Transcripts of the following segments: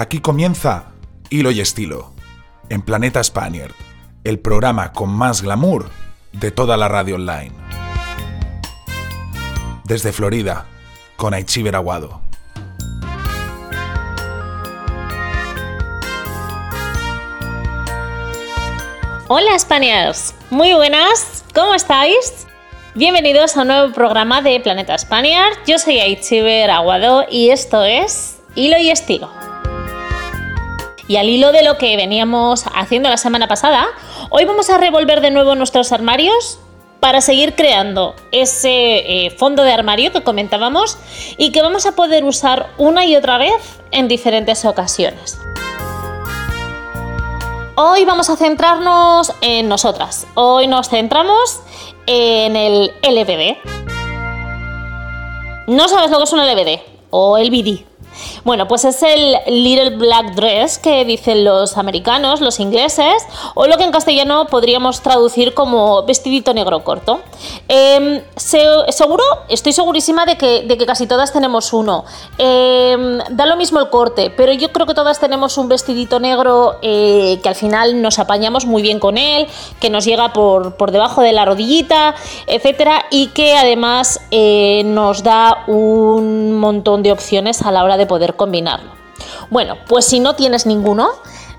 Aquí comienza Hilo y Estilo, en Planeta Spaniard, el programa con más glamour de toda la radio online. Desde Florida, con Aichiber Aguado. Hola Spaniards, muy buenas, ¿cómo estáis? Bienvenidos a un nuevo programa de Planeta Spaniard. Yo soy Aichiber Aguado y esto es Hilo y Estilo. Y al hilo de lo que veníamos haciendo la semana pasada, hoy vamos a revolver de nuevo nuestros armarios para seguir creando ese eh, fondo de armario que comentábamos y que vamos a poder usar una y otra vez en diferentes ocasiones. Hoy vamos a centrarnos en nosotras. Hoy nos centramos en el LBD. ¿No sabes lo que es un LBD? O el. Bueno, pues es el Little Black Dress que dicen los americanos, los ingleses, o lo que en castellano podríamos traducir como vestidito negro corto. Em, seguro, estoy segurísima de que, de que, casi todas tenemos uno. Em, da lo mismo el corte, pero yo creo que todas tenemos un vestidito negro eh, que al final nos apañamos muy bien con él, que nos llega por, por debajo de la rodillita, etcétera, y que además eh, nos da un montón de opciones a la hora de poder combinarlo. Bueno, pues si no tienes ninguno,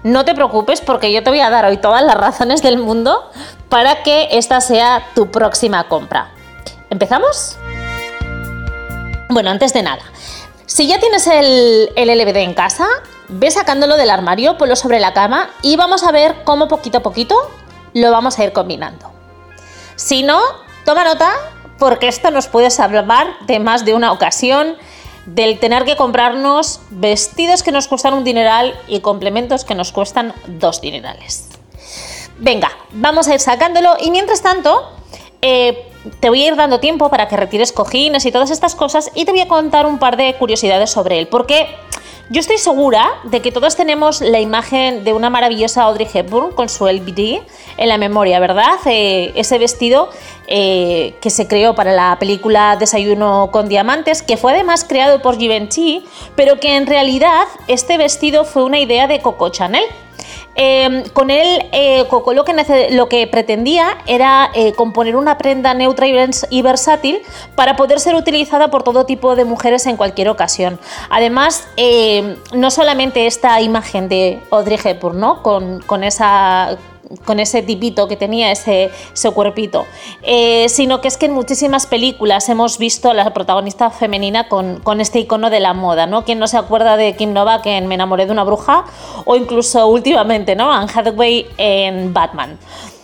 no te preocupes porque yo te voy a dar hoy todas las razones del mundo para que esta sea tu próxima compra. ¿Empezamos? Bueno, antes de nada, si ya tienes el, LBD en casa, ve sacándolo del armario, ponlo sobre la cama y vamos a ver cómo poquito a poquito lo vamos a ir combinando. Si no, toma nota porque esto nos puede salvar de más de una ocasión del tener que comprarnos vestidos que nos cuestan un dineral y complementos que nos cuestan dos dinerales. Venga, vamos a ir sacándolo y mientras tanto eh, te voy a ir dando tiempo para que retires cojines y todas estas cosas y te voy a contar un par de curiosidades sobre él, porque yo estoy segura de que todos tenemos la imagen de una maravillosa Audrey Hepburn con su LBD en la memoria, ¿verdad? Eh, ese vestido eh, que se creó para la película Desayuno con Diamantes, que fue además creado por Givenchy, pero que en realidad este vestido fue una idea de Coco Chanel. Em, con él, eh, Coco lo que, lo que, pretendía era eh, componer una prenda neutra y versátil para poder ser utilizada por todo tipo de mujeres en cualquier ocasión. Además, em, no solamente esta imagen de Audrey Hepburn, ¿no? con, con esa con ese tipito que tenía, ese, cuerpito, eh, sino que es que en muchísimas películas hemos visto a la protagonista femenina con, este icono de la moda, ¿no? ¿Quién no se acuerda de Kim Novak en Me enamoré de una bruja? O incluso últimamente, ¿no? Anne Hathaway en Batman.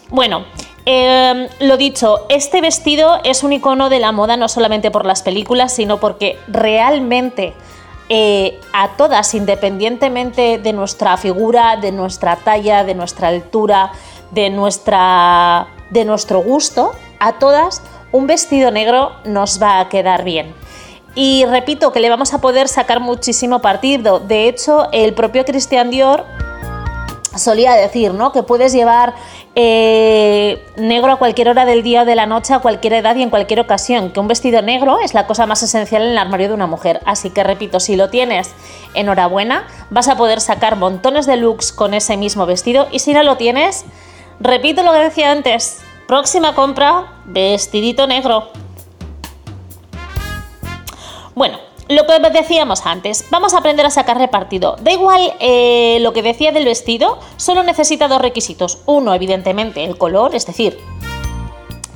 Bueno, em, lo dicho, este vestido es un icono de la moda no solamente por las películas, sino porque realmente eh, a todas, independientemente de nuestra figura, de nuestra talla, de nuestra altura, de, nuestra, de nuestro gusto, a todas un vestido negro nos va a quedar bien. Y repito que le vamos a poder sacar muchísimo partido. De hecho, el propio Christian Dior solía decir, ¿no? Que puedes llevar eh, negro a cualquier hora del día o de la noche, a cualquier edad y en cualquier ocasión. Que un vestido negro es la cosa más esencial en el armario de una mujer. Así que repito, si lo tienes, enhorabuena, vas a poder sacar montones de looks con ese mismo vestido. Y si no lo tienes, repito lo que decía antes. Próxima compra, vestidito negro. Bueno, lo que decíamos antes, vamos a aprender a sacar repartido. Da igual eh, lo que decía del vestido, solo necesita dos requisitos. Uno, evidentemente, el color, es decir,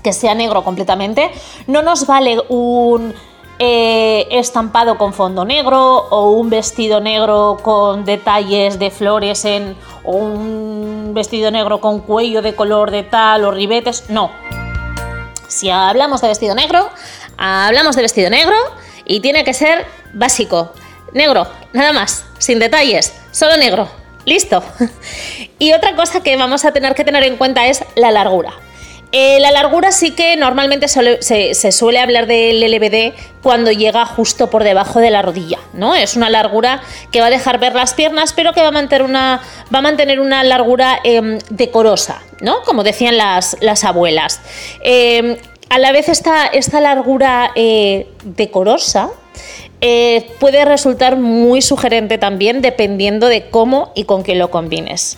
que sea negro completamente. No nos vale un eh, estampado con fondo negro o un vestido negro con detalles de flores en o un vestido negro con cuello de color de tal o ribetes. No. Si hablamos de vestido negro, hablamos de vestido negro y tiene que ser básico, negro, nada más, sin detalles, solo negro. Listo. y otra cosa que vamos a tener que tener en cuenta es la largura. Eh, la largura sí que normalmente se, suele hablar del LBD cuando llega justo por debajo de la rodilla, ¿no? Es una largura que va a dejar ver las piernas, pero que va a mantener una, va a mantener una largura em, decorosa, ¿no? Como decían las, las abuelas. Em, a la vez esta, esta largura eh, decorosa eh, puede resultar muy sugerente también dependiendo de cómo y con qué lo combines.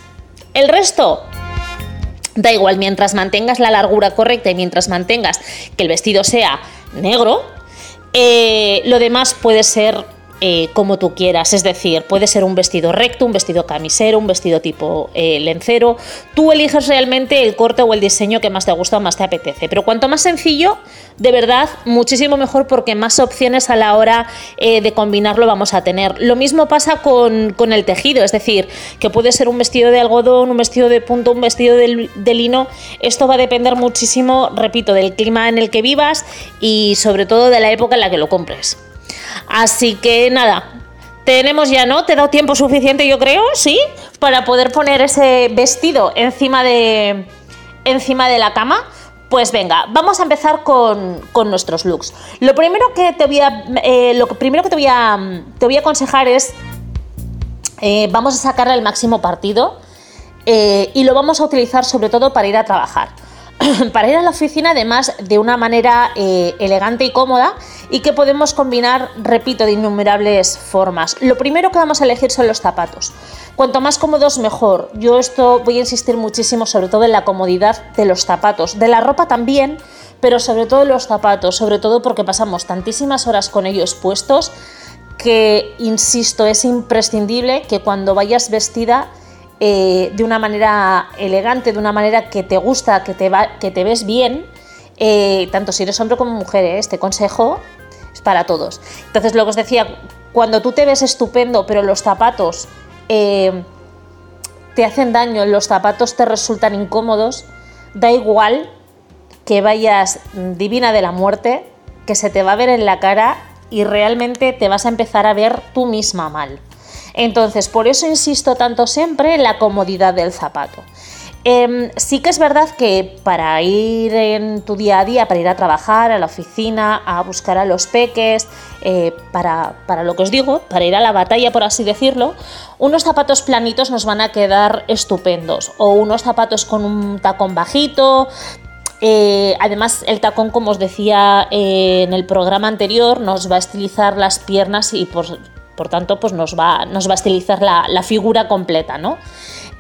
El resto, da igual, mientras mantengas la largura correcta y mientras mantengas que el vestido sea negro, eh, lo demás puede ser eh, como tú quieras. Es decir, puede ser un vestido recto, un vestido camisero, un vestido tipo eh, lencero. Tú eliges realmente el corte o el diseño que más te gusta o más te apetece. Pero cuanto más sencillo, de verdad, muchísimo mejor porque más opciones a la hora eh, de combinarlo vamos a tener. Lo mismo pasa con, el tejido, es decir, que puede ser un vestido de algodón, un vestido de punto, un vestido de, de lino. Esto va a depender muchísimo, repito, del clima en el que vivas y sobre todo de la época en la que lo compres. Así que nada, tenemos ya, ¿no? ¿Te he dado tiempo suficiente, yo creo? ¿Sí? Para poder poner ese vestido encima de, encima de la cama. Pues venga, vamos a empezar con, nuestros looks. Lo primero que te voy a, eh, lo primero que te voy a, te voy a aconsejar es, eh, vamos a sacarle el máximo partido eh, y lo vamos a utilizar sobre todo para ir a trabajar. para ir a la oficina además de una manera eh, elegante y cómoda y que podemos combinar, repito, de innumerables formas. Lo primero que vamos a elegir son los zapatos. Cuanto más cómodos mejor. Yo esto voy a insistir muchísimo sobre todo en la comodidad de los zapatos, de la ropa también, pero sobre todo los zapatos, sobre todo porque pasamos tantísimas horas con ellos puestos que, insisto, es imprescindible que cuando vayas vestida eh, de una manera elegante, de una manera que te gusta, que te, va, que te ves bien, eh, tanto si eres hombre como mujer, ¿eh? este consejo es para todos. Entonces, lo que os decía, cuando tú te ves estupendo, pero los zapatos te hacen daño, los zapatos te resultan incómodos, da igual que vayas divina de la muerte, que se te va a ver en la cara y realmente te vas a empezar a ver tú misma mal. Entonces, por eso insisto tanto siempre en la comodidad del zapato. Em, sí que es verdad que para ir en tu día a día, para ir a trabajar, a la oficina, a buscar a los peques, eh, para, lo que os digo, para ir a la batalla, por así decirlo, unos zapatos planitos nos van a quedar estupendos. O unos zapatos con un tacón bajito. Eh, además, el tacón, como os decía eh, en el programa anterior, nos va a estilizar las piernas y por, por tanto, pues nos va, nos va a estilizar la, figura completa, ¿no?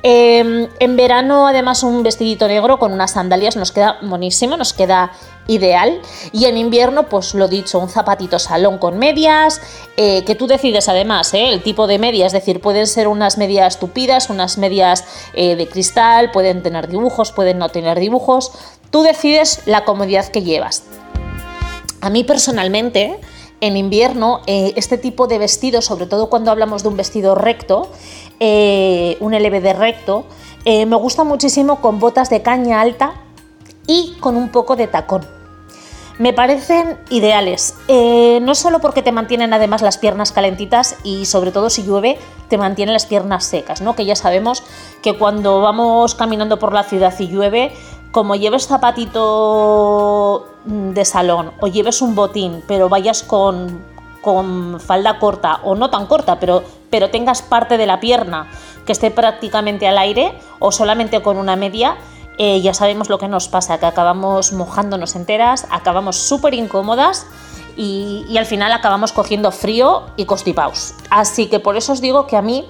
Em, en verano, además, un vestidito negro con unas sandalias nos queda buenísimo, nos queda ideal. Y en invierno, pues lo dicho, un zapatito salón con medias, eh, que tú decides además ¿eh? el tipo de medias, es decir, pueden ser unas medias tupidas, unas medias eh, de cristal, pueden tener dibujos, pueden no tener dibujos. Tú decides la comodidad que llevas. A mí personalmente, en invierno eh, este tipo de vestido, sobre todo cuando hablamos de un vestido recto, eh, un LBD recto, eh, me gusta muchísimo con botas de caña alta y con un poco de tacón. Me parecen ideales, no solo porque te mantienen además las piernas calentitas y sobre todo si llueve te mantienen las piernas secas, ¿no? que ya sabemos que cuando vamos caminando por la ciudad y llueve como lleves zapatito de salón o lleves un botín, pero vayas con, con falda corta o no tan corta, pero, pero tengas parte de la pierna que esté prácticamente al aire o solamente con una media, eh, ya sabemos lo que nos pasa, que acabamos mojándonos enteras, acabamos súper incómodas y, al final acabamos cogiendo frío y constipados. Así que por eso os digo que a mí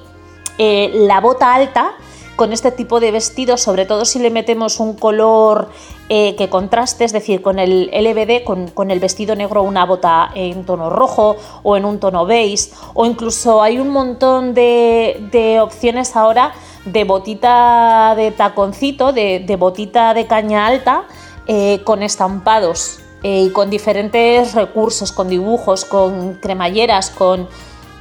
eh, la bota alta con este tipo de vestidos, sobre todo si le metemos un color eh, que contraste, es decir, con el LBD, con, el vestido negro, una bota en tono rojo o en un tono beige, o incluso hay un montón de, opciones ahora de botita de taconcito, de, botita de caña alta, eh, con estampados eh, y con diferentes recursos, con dibujos, con cremalleras, con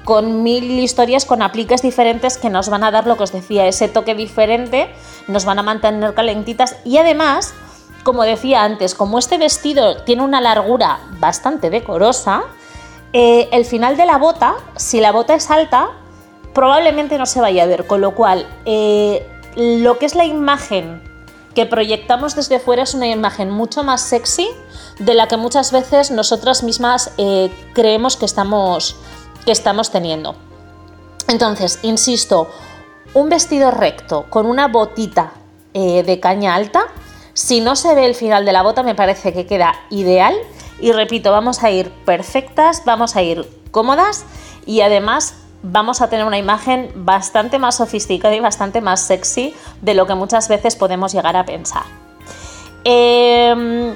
con mil historias, con apliques diferentes que nos van a dar lo que os decía, ese toque diferente, nos van a mantener calentitas. Y además, como decía antes, como este vestido tiene una largura bastante decorosa, eh, el final de la bota, si la bota es alta, probablemente no se vaya a ver, con lo cual eh, lo que es la imagen que proyectamos desde fuera es una imagen mucho más sexy de la que muchas veces nosotras mismas eh, creemos que estamos que estamos teniendo. Entonces, insisto, un vestido recto con una botita eh, de caña alta, si no se ve el final de la bota me parece que queda ideal y repito, vamos a ir perfectas, vamos a ir cómodas y además vamos a tener una imagen bastante más sofisticada y bastante más sexy de lo que muchas veces podemos llegar a pensar. Em,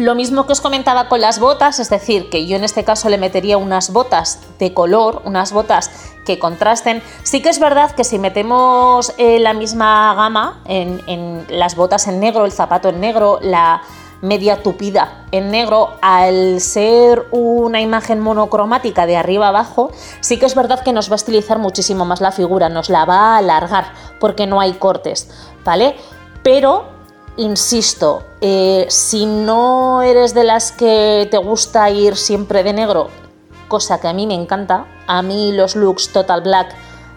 lo mismo que os comentaba con las botas, es decir, que yo en este caso le metería unas botas de color, unas botas que contrasten. Sí que es verdad que si metemos eh, la misma gama en, las botas en negro, el zapato en negro, la media tupida en negro, al ser una imagen monocromática de arriba abajo, sí que es verdad que nos va a estilizar muchísimo más la figura, nos la va a alargar porque no hay cortes, ¿vale? Pero insisto, eh, si no eres de las que te gusta ir siempre de negro, cosa que a mí me encanta, a mí los looks total black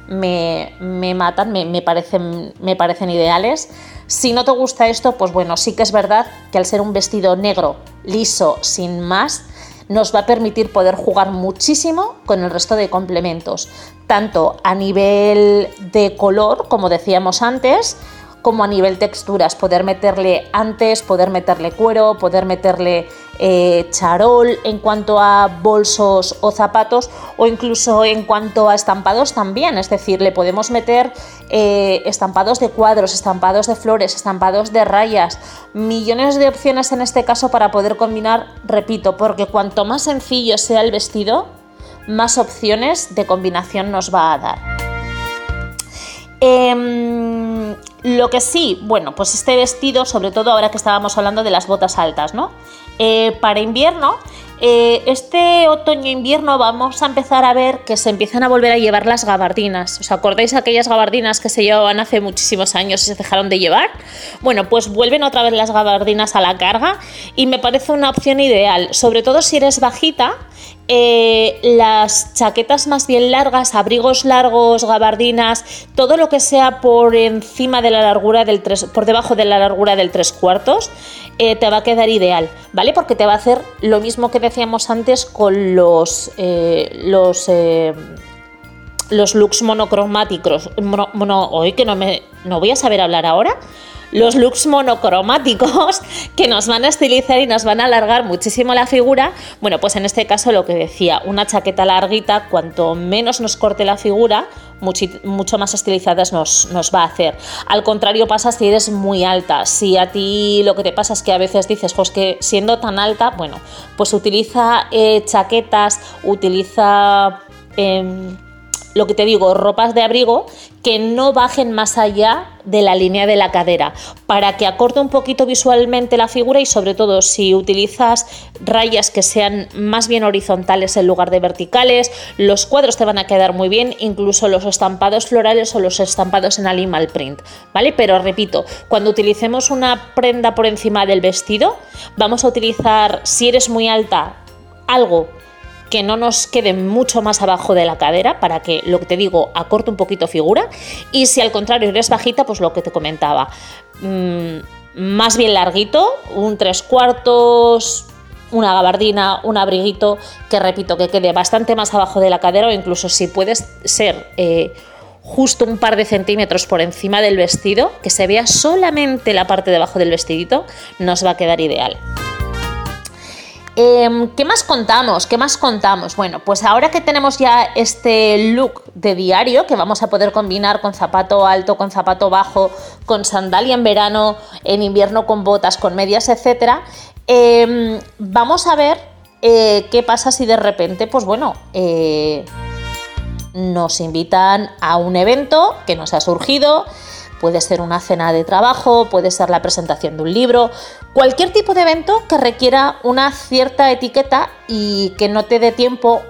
me, matan, me, parecen, me parecen ideales. Si no te gusta esto, pues bueno, sí que es verdad que al ser un vestido negro, liso, sin más, nos va a permitir poder jugar muchísimo con el resto de complementos, tanto a nivel de color, como decíamos antes, como a nivel texturas, poder meterle antes, poder meterle cuero, poder meterle eh, charol en cuanto a bolsos o zapatos o incluso en cuanto a estampados también, es decir, le podemos meter eh, estampados de cuadros, estampados de flores, estampados de rayas, millones de opciones en este caso para poder combinar, repito, porque cuanto más sencillo sea el vestido, más opciones de combinación nos va a dar. Em, lo que sí, bueno, pues este vestido, sobre todo ahora que estábamos hablando de las botas altas, ¿no? Eh, para invierno, eh, este otoño-invierno vamos a empezar a ver que se empiezan a volver a llevar las gabardinas. ¿Os acordáis aquellas gabardinas que se llevaban hace muchísimos años y se dejaron de llevar? Bueno, pues vuelven otra vez las gabardinas a la carga y me parece una opción ideal, sobre todo si eres bajita eh, las chaquetas más bien largas, abrigos largos, gabardinas, todo lo que sea por encima de la largura del 3, por debajo de la largura del 3 cuartos, eh, te va a quedar ideal, ¿vale? Porque te va a hacer lo mismo que decíamos antes con los, eh, los, los looks monocromáticos. Mono, hoy que no me no voy a saber hablar ahora los looks monocromáticos que nos van a estilizar y nos van a alargar muchísimo la figura, bueno, pues en este caso lo que decía, una chaqueta larguita, cuanto menos nos corte la figura, mucho, más estilizadas nos, va a hacer. Al contrario pasa si eres muy alta, si a ti lo que te pasa es que a veces dices, pues que siendo tan alta, bueno, pues utiliza eh, chaquetas, utiliza... Em, lo que te digo, ropas de abrigo que no bajen más allá de la línea de la cadera, para que acorte un poquito visualmente la figura y sobre todo si utilizas rayas que sean más bien horizontales en lugar de verticales, los cuadros te van a quedar muy bien, incluso los estampados florales o los estampados en animal print, ¿vale? Pero repito, cuando utilicemos una prenda por encima del vestido, vamos a utilizar, si eres muy alta, algo que no nos quede mucho más abajo de la cadera para que, lo que te digo, acorte un poquito figura. Y si al contrario eres bajita, pues lo que te comentaba, mm, más bien larguito, un tres cuartos, una gabardina, un abriguito, que repito, que quede bastante más abajo de la cadera o incluso si puedes ser... Eh, justo un par de centímetros por encima del vestido, que se vea solamente la parte de abajo del vestidito, nos va a quedar ideal. Em, ¿Qué más contamos? ¿Qué más contamos? Bueno, pues ahora que tenemos ya este look de diario, que vamos a poder combinar con zapato alto, con zapato bajo, con sandalia en verano, en invierno con botas, con medias, etc., em, vamos a ver eh, qué pasa si de repente, pues bueno, eh, nos invitan a un evento que nos ha surgido Puede ser una cena de trabajo, puede ser la presentación de un libro, cualquier tipo de evento que requiera una cierta etiqueta y que no te dé tiempo,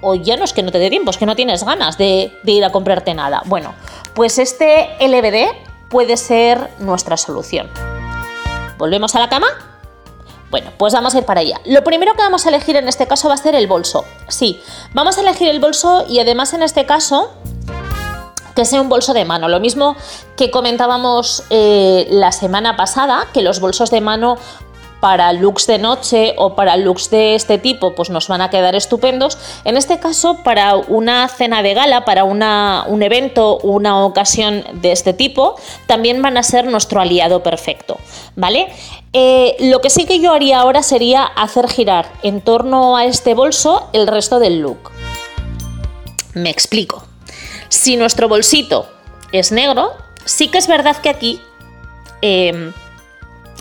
o ya no es que no te dé tiempo, es que no tienes ganas de, ir a comprarte nada. Bueno, pues este LBD puede ser nuestra solución. ¿Volvemos a la cama? Bueno, pues vamos a ir para allá. Lo primero que vamos a elegir en este caso va a ser el bolso. Sí, vamos a elegir el bolso y además en este caso que sea un bolso de mano. Lo mismo que comentábamos eh, la semana pasada, que los bolsos de mano para looks de noche o para looks de este tipo, pues nos van a quedar estupendos. En este caso, para una cena de gala, para un evento, una ocasión de este tipo, también van a ser nuestro aliado perfecto, ¿vale? Eh, lo que sí que yo haría ahora sería hacer girar en torno a este bolso el resto del look. Me explico. Si nuestro bolsito es negro, sí que es verdad que aquí em,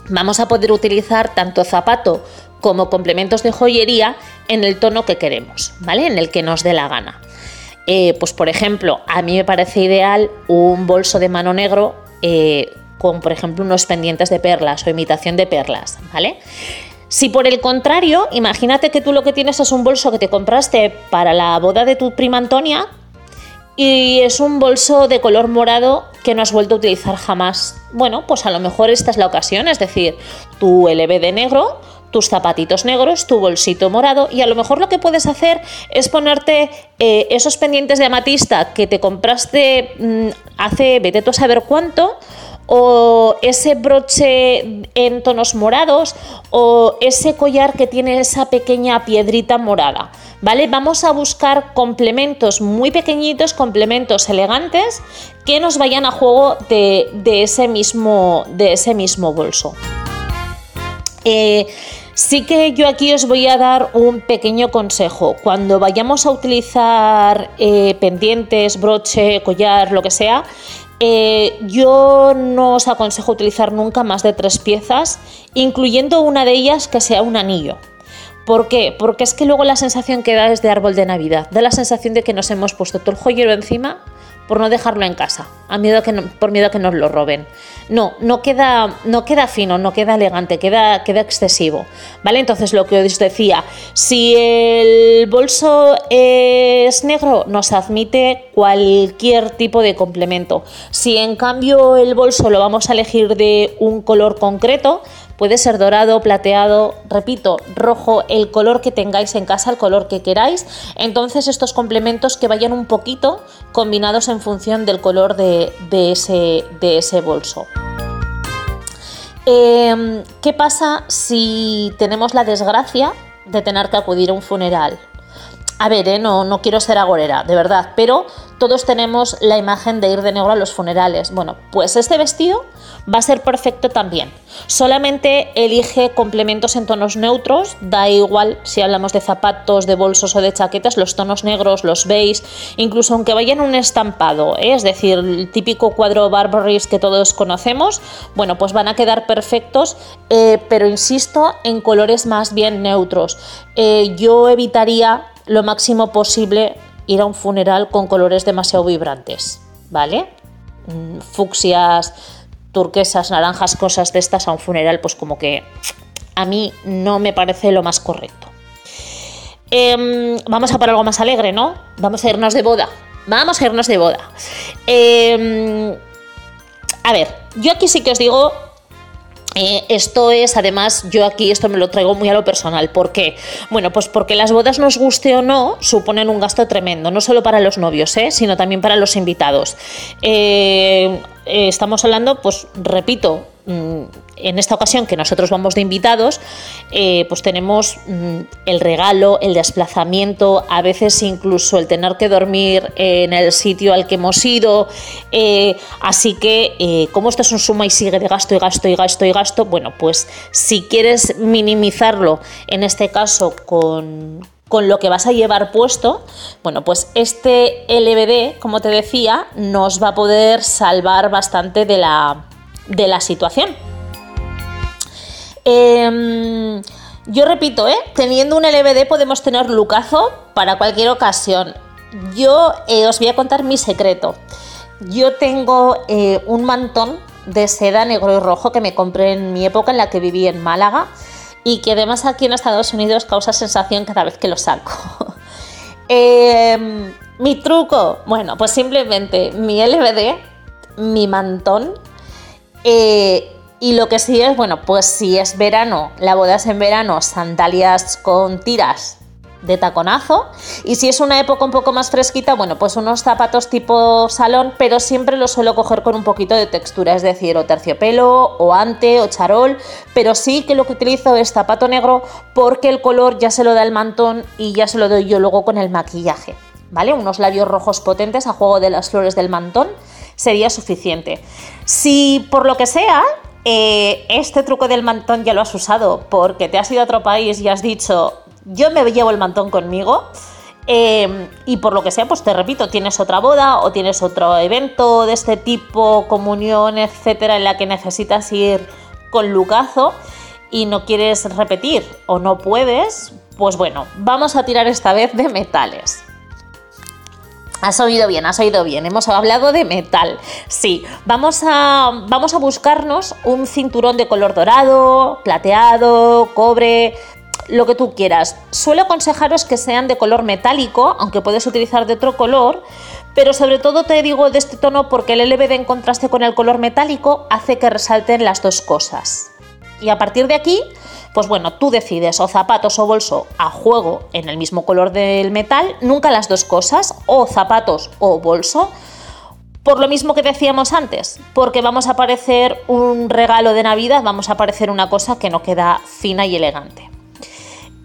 vamos a poder utilizar tanto zapato como complementos de joyería en el tono que queremos, ¿vale? En el que nos dé la gana. Eh, pues por ejemplo, a mí me parece ideal un bolso de mano negro eh, con, por ejemplo, unos pendientes de perlas o imitación de perlas, ¿vale? Si por el contrario, imagínate que tú lo que tienes es un bolso que te compraste para la boda de tu prima Antonia y es un bolso de color morado que no has vuelto a utilizar jamás. Bueno, pues a lo mejor esta es la ocasión, es decir, tu LB de negro, tus zapatitos negros, tu bolsito morado y a lo mejor lo que puedes hacer es ponerte eh, esos pendientes de amatista que te compraste mm, hace vete tú a saber cuánto o ese broche en tonos morados o ese collar que tiene esa pequeña piedrita morada, ¿vale? Vamos a buscar complementos muy pequeñitos, complementos elegantes que nos vayan a juego de, ese, mismo, de ese mismo bolso. Eh, sí que yo aquí os voy a dar un pequeño consejo. Cuando vayamos a utilizar eh, pendientes, broche, collar, lo que sea, eh, yo no os aconsejo utilizar nunca más de tres piezas, incluyendo una de ellas que sea un anillo. ¿Por qué? Porque es que luego la sensación que da es de árbol de Navidad, da la sensación de que nos hemos puesto todo el joyero encima por no dejarlo en casa, a miedo que por miedo a que nos lo roben. No, no queda, no queda fino, no queda elegante, queda, queda excesivo. ¿Vale? Entonces lo que os decía, si el bolso es negro, nos admite cualquier tipo de complemento. Si en cambio el bolso lo vamos a elegir de un color concreto, Puede ser dorado, plateado, repito, rojo, el color que tengáis en casa, el color que queráis. Entonces estos complementos que vayan un poquito combinados en función del color de, ese, de ese, bolso. Em, ¿Qué pasa si tenemos la desgracia de tener que acudir a un funeral? A ver, eh, no, no quiero ser agorera, de verdad, pero todos tenemos la imagen de ir de negro a los funerales. Bueno, pues este vestido va a ser perfecto también. Solamente elige complementos en tonos neutros, da igual si hablamos de zapatos, de bolsos o de chaquetas, los tonos negros, los beige, incluso aunque vayan un estampado, ¿eh? es decir, el típico cuadro Barbarys que todos conocemos, bueno, pues van a quedar perfectos, eh, pero insisto, en colores más bien neutros. Yo evitaría lo máximo posible ir a un funeral con colores demasiado vibrantes, ¿vale? Mm, fucsias, turquesas, naranjas, cosas de estas a un funeral, pues como que a mí no me parece lo más correcto. Em, vamos a por algo más alegre, ¿no? Vamos a irnos de boda. Vamos a irnos de boda. Em, a ver, yo aquí sí que os digo eh, esto es, además, yo aquí esto me lo traigo muy a lo personal. ¿Por qué? Bueno, pues porque las bodas, nos guste o no, suponen un gasto tremendo, no solo para los novios, ¿eh? sino también para los invitados. Eh, estamos hablando, pues repito, mm, en esta ocasión que nosotros vamos de invitados, eh, pues tenemos mm, el regalo, el desplazamiento, a veces incluso el tener que dormir en el sitio al que hemos ido. Eh, así que, eh, como esto es un suma y sigue de gasto y gasto y gasto y gasto, bueno, pues si quieres minimizarlo, en este caso con, con lo que vas a llevar puesto, bueno, pues este LBD, como te decía, nos va a poder salvar bastante de la, de la situación. Em, yo repito, ¿eh? teniendo un LBD podemos tener lucazo para cualquier ocasión. Yo eh, os voy a contar mi secreto. Yo tengo eh, un mantón de seda negro y rojo que me compré en mi época en la que viví en Málaga y que además aquí en Estados Unidos causa sensación cada vez que lo saco. Em, mi truco, bueno, pues simplemente mi LBD, mi mantón y lo que sí es, bueno, pues si es verano, la boda es en verano, sandalias con tiras de taconazo. Y si es una época un poco más fresquita, bueno, pues unos zapatos tipo salón, pero siempre los suelo coger con un poquito de textura, es decir, o terciopelo, o ante, o charol, pero sí que lo que utilizo es zapato negro porque el color ya se lo da el mantón y ya se lo doy yo luego con el maquillaje. ¿Vale? Unos labios rojos potentes a juego de las flores del mantón sería suficiente. Si por lo que sea eh, este truco del mantón ya lo has usado porque te has ido a otro país y has dicho, yo me llevo el mantón conmigo. Eh, y por lo que sea, pues te repito, tienes otra boda o tienes otro evento de este tipo, comunión, etcétera, en la que necesitas ir con lucazo y no quieres repetir o no puedes, pues bueno, vamos a tirar esta vez de metales. Has oído bien, has oído bien. Hemos hablado de metal. Sí, vamos a, vamos a buscarnos un cinturón de color dorado, plateado, cobre, lo que tú quieras. Suelo aconsejaros que sean de color metálico, aunque puedes utilizar de otro color, pero sobre todo te digo de este tono porque el LBD en contraste con el color metálico hace que resalten las dos cosas. Y a partir de aquí, pues bueno, tú decides o zapatos o bolso a juego en el mismo color del metal, nunca las dos cosas, o zapatos o bolso. Por lo mismo que decíamos antes, porque vamos a parecer un regalo de Navidad, vamos a parecer una cosa que no queda fina y elegante.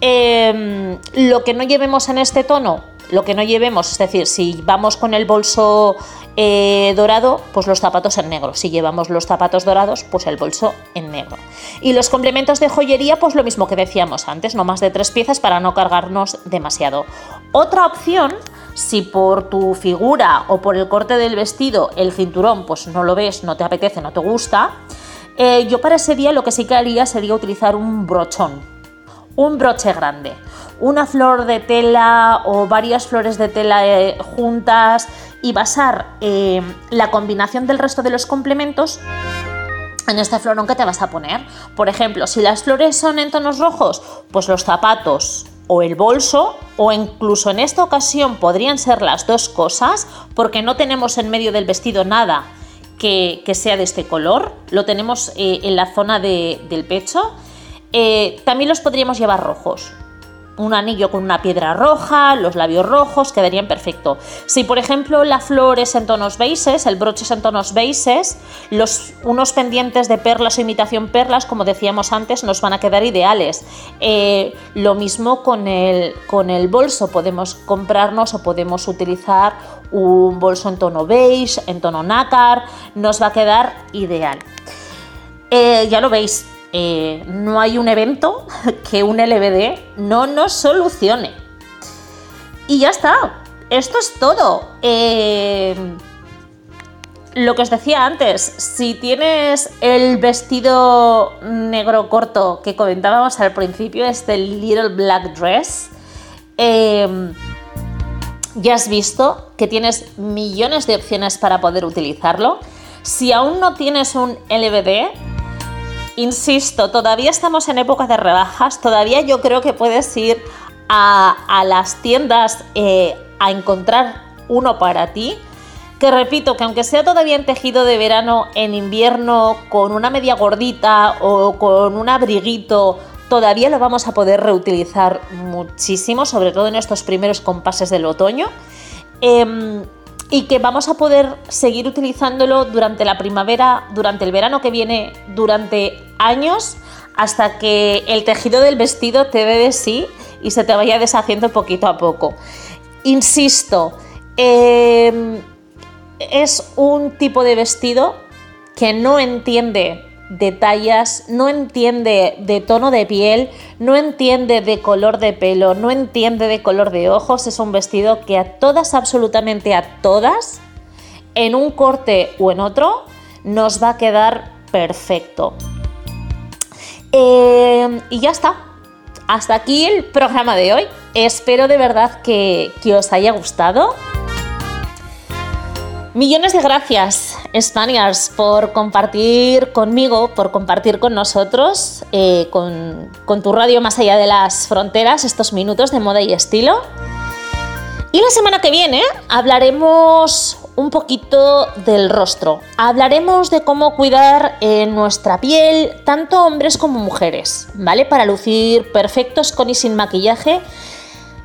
Em, lo que no llevemos en este tono, lo que no llevemos, es decir, si vamos con el bolso eh, dorado, pues los zapatos en negro. Si llevamos los zapatos dorados, pues el bolso en negro. Y los complementos de joyería, pues lo mismo que decíamos antes, no más de tres piezas para no cargarnos demasiado. Otra opción, si por tu figura o por el corte del vestido el cinturón, pues no lo ves, no te apetece, no te gusta, eh, yo para ese día lo que sí que haría sería utilizar un brochón, un broche grande una flor de tela o varias flores de tela eh, juntas y basar eh, la combinación del resto de los complementos en este florón que te vas a poner. Por ejemplo, si las flores son en tonos rojos, pues los zapatos o el bolso, o incluso en esta ocasión podrían ser las dos cosas, porque no tenemos en medio del vestido nada que, sea de este color, lo tenemos eh, en la zona del pecho. también los podríamos llevar rojos, un anillo con una piedra roja, los labios rojos, quedarían perfecto. Si por ejemplo la flor es en tonos beises, el broche es en tonos beises, los, unos pendientes de perlas o imitación perlas, como decíamos antes, nos van a quedar ideales. Eh, lo mismo con el, con el bolso, podemos comprarnos o podemos utilizar un bolso en tono beige, en tono nácar, nos va a quedar ideal. Eh, ya lo veis, eh, no hay un evento que un LBD no nos solucione. Y ya está, esto es todo. Eh, lo que os decía antes, si tienes el vestido negro corto que comentábamos al principio, este Little Black Dress, eh, ya has visto que tienes millones de opciones para poder utilizarlo. Si aún no tienes un LBD, Insisto, todavía estamos en época de rebajas, todavía yo creo que puedes ir a, las tiendas eh, a encontrar uno para ti. Que repito, que aunque sea todavía en tejido de verano, en invierno, con una media gordita o con un abriguito, todavía lo vamos a poder reutilizar muchísimo, sobre todo en estos primeros compases del otoño. Em, y que vamos a poder seguir utilizándolo durante la primavera, durante el verano que viene, durante años, hasta que el tejido del vestido te dé de sí y se te vaya deshaciendo poquito a poco. Insisto, em, es un tipo de vestido que no entiende de tallas, no entiende de tono de piel, no entiende de color de pelo, no entiende de color de ojos. Es un vestido que a todas, absolutamente a todas, en un corte o en otro, nos va a quedar perfecto. Eh, y ya está. Hasta aquí el programa de hoy. Espero de verdad que, que os haya gustado. Millones de gracias, Spaniards, por compartir conmigo, por compartir con nosotros, eh, con, con tu radio más allá de las fronteras, estos minutos de moda y estilo. Y la semana que viene hablaremos un poquito del rostro. Hablaremos de cómo cuidar eh, nuestra piel, tanto hombres como mujeres, ¿vale? Para lucir perfectos con y sin maquillaje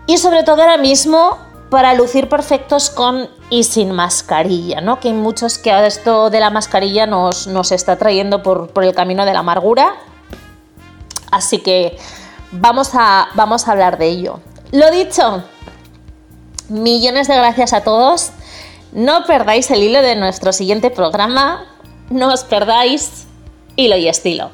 y sobre todo ahora mismo para lucir perfectos con y sin mascarilla, ¿no? Que hay muchos que esto de la mascarilla nos, nos está trayendo por, por, el camino de la amargura. Así que vamos a, vamos a hablar de ello. Lo dicho, millones de gracias a todos. No perdáis el hilo de nuestro siguiente programa. No os perdáis hilo y estilo.